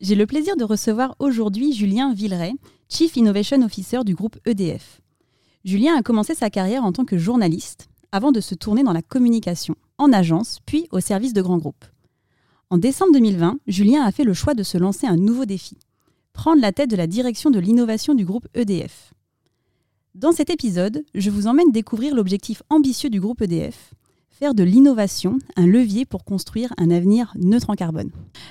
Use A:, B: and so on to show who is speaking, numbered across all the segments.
A: J'ai le plaisir de recevoir aujourd'hui Julien Villeray, Chief Innovation Officer du groupe EDF. Julien a commencé sa carrière en tant que journaliste avant de se tourner dans la communication, en agence, puis au service de grands groupes. En décembre 2020, Julien a fait le choix de se lancer un nouveau défi, prendre la tête de la direction de l'innovation du groupe EDF. Dans cet épisode, je vous emmène découvrir l'objectif ambitieux du groupe EDF, faire de l'innovation un levier pour construire un avenir neutre en carbone.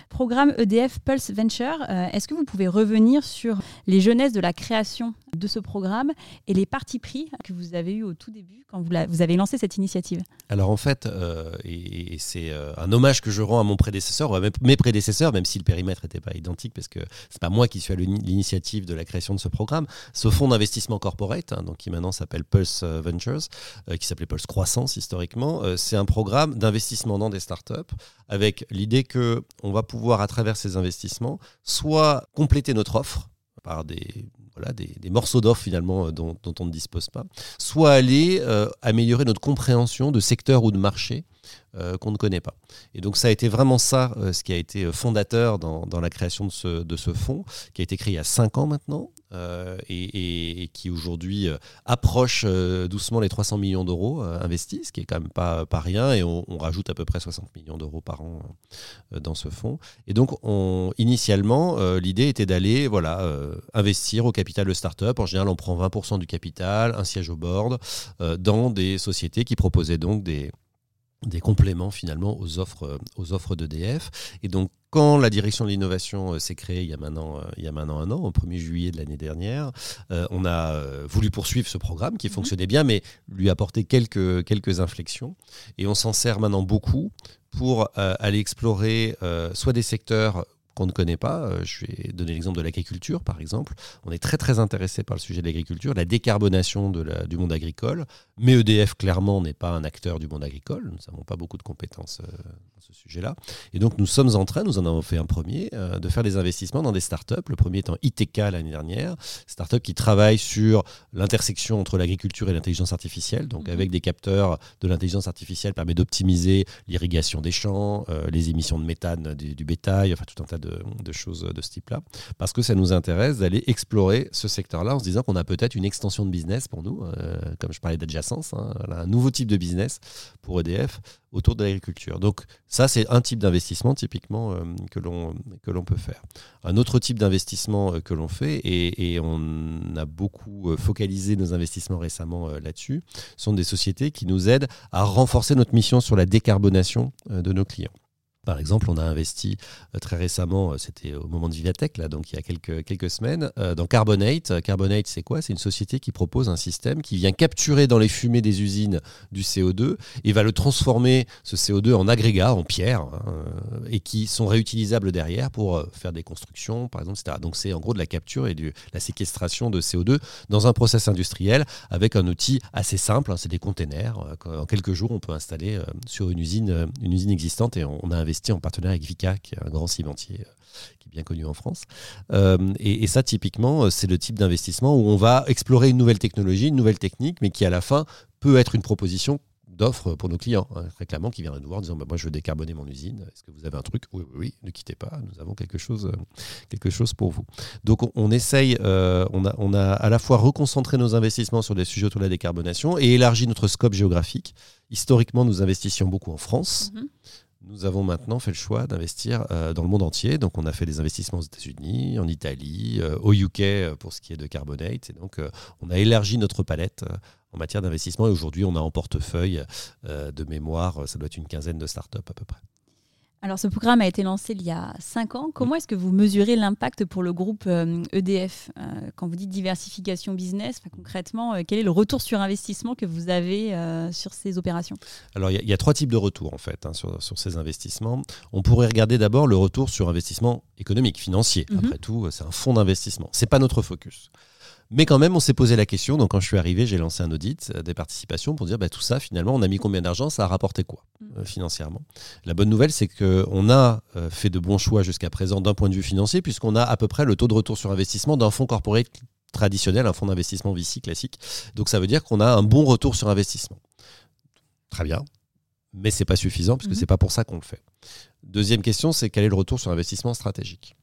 A: Programme EDF Pulse Venture, euh, est-ce que vous pouvez revenir sur les jeunesses de la création de ce programme et les partis pris que vous avez eu au tout début quand vous, vous avez lancé cette initiative?
B: Alors en fait, euh, et, c'est euh, un hommage que je rends à mon prédécesseur, ou à mes prédécesseurs, même si le périmètre n'était pas identique, parce que c'est pas moi qui suis à l'initiative de la création de ce programme. Ce fonds d'investissement corporate, hein, donc qui maintenant s'appelle Pulse Ventures, qui s'appelait Pulse Croissance historiquement, c'est un programme d'investissement dans des startups avec l'idée que on va pouvoir à travers ces investissements soit compléter notre offre par des, voilà, des, morceaux d'offres finalement euh, dont, on ne dispose pas, soit aller euh, améliorer notre compréhension de secteurs ou de marchés euh, qu'on ne connaît pas. Et donc ça a été vraiment ça ce qui a été fondateur dans, la création de ce, de ce fonds, qui a été créé il y a 5 ans maintenant, euh, et, qui aujourd'hui euh, approche euh, doucement les 300 millions d'euros investis, ce qui est quand même pas, pas rien, et on, rajoute à peu près 60 millions d'euros par an dans ce fonds. Et donc, on, initialement, l'idée était d'aller voilà, investir au capital de start-up. En général, on prend 20% du capital, un siège au board, dans des sociétés qui proposaient donc des des compléments finalement aux offres, aux offres d'EDF. Et donc quand la direction de l'innovation euh, s'est créée il y, a maintenant, euh, il y a maintenant un an, au 1er juillet de l'année dernière, euh, on a voulu poursuivre ce programme qui mhm. fonctionnait bien, mais lui apporter quelques, quelques inflexions. Et on s'en sert maintenant beaucoup pour aller explorer soit des secteurs qu'on ne connaît pas. Je vais donner l'exemple de l'agriculture, par exemple. On est très très intéressé par le sujet de l'agriculture, la décarbonation de la, du monde agricole. Mais EDF, clairement, n'est pas un acteur du monde agricole. Nous n'avons pas beaucoup de compétences ce sujet-là. Et donc nous sommes en train, nous en avons fait un premier, euh, de faire des investissements dans des startups. Le premier étant ITK l'année dernière, startup qui travaille sur l'intersection entre l'agriculture et l'intelligence artificielle. Donc mhm. avec des capteurs de l'intelligence artificielle permet d'optimiser l'irrigation des champs, euh, les émissions de méthane du, bétail, enfin tout un tas de, choses de ce type-là. Parce que ça nous intéresse d'aller explorer ce secteur-là en se disant qu'on a peut-être une extension de business pour nous, euh, comme je parlais d'adjacence, hein, un nouveau type de business pour EDF autour de l'agriculture. Donc ça, c'est un type d'investissement typiquement euh, que l'on peut faire. Un autre type d'investissement euh, que l'on fait, et, on a beaucoup focalisé nos investissements récemment là-dessus, sont des sociétés qui nous aident à renforcer notre mission sur la décarbonation de nos clients. Par exemple, on a investi euh, très récemment, euh, c'était au moment de Vivatech, là, donc il y a quelques, semaines, euh, dans Carbonate. Carbonate, c'est quoi? C'est une société qui propose un système qui vient capturer dans les fumées des usines du CO2 et va le transformer, ce CO2, en agrégat, en pierre, hein, et qui sont réutilisables derrière pour faire des constructions, par exemple, etc. Donc c'est en gros de la capture et de la séquestration de CO2 dans un process industriel avec un outil assez simple, hein, c'est des containers. En quelques jours, on peut installer sur une usine, une usine existante et on a investi en partenariat avec Vika, qui est un grand cimentier euh, qui est bien connu en France. Euh, et, ça, typiquement, euh, c'est le type d'investissement où on va explorer une nouvelle technologie, une nouvelle technique, mais qui à la fin peut être une proposition d'offre pour nos clients, hein, réclamant qui viennent nous voir en disant bah, Moi, je veux décarboner mon usine. Est-ce que vous avez un truc? Oui, oui, oui, ne quittez pas, nous avons quelque chose, quelque chose pour vous. Donc, on, essaye, on, a, on a à la fois reconcentré nos investissements sur des sujets autour de la décarbonation et élargi notre scope géographique. Historiquement, nous investissions beaucoup en France. Mm-hmm. Nous avons maintenant fait le choix d'investir euh, dans le monde entier. Donc, on a fait des investissements aux États-Unis, en Italie, euh, au UK euh, pour ce qui est de Carbonate. Et donc, on a élargi notre palette en matière d'investissement. Et aujourd'hui, on a en portefeuille de mémoire, ça doit être une quinzaine de startups à peu près.
A: Alors ce programme a été lancé il y a 5 ans. Comment est-ce que vous mesurez l'impact pour le groupe EDF euh, e euh, Quand vous dites diversification business, concrètement, euh, quel est le retour sur investissement que vous avez sur ces opérations?
B: Alors il y, a trois types de retours en fait hein, sur, ces investissements. On pourrait regarder d'abord le retour sur investissement économique, financier. Mhm. Après tout, c'est un fonds d'investissement. C'est pas notre focus. Mais quand même, on s'est posé la question. Donc, quand je suis arrivé, j'ai lancé un audit euh, des participations pour dire bah, tout ça, finalement, on a mis combien d'argent? Ça a rapporté quoi mm. euh, financièrement? La bonne nouvelle, c'est qu'on a euh, fait de bons choix jusqu'à présent d'un point de vue financier, puisqu'on a à peu près le taux de retour sur investissement d'un fonds corporate traditionnel, un fonds d'investissement VC classique. Donc, ça veut dire qu'on a un bon retour sur investissement. Très bien. Mais ce n'est pas suffisant, puisque mm-hmm. ce n'est pas pour ça qu'on le fait. Deuxième question, c'est quel est le retour sur investissement stratégique?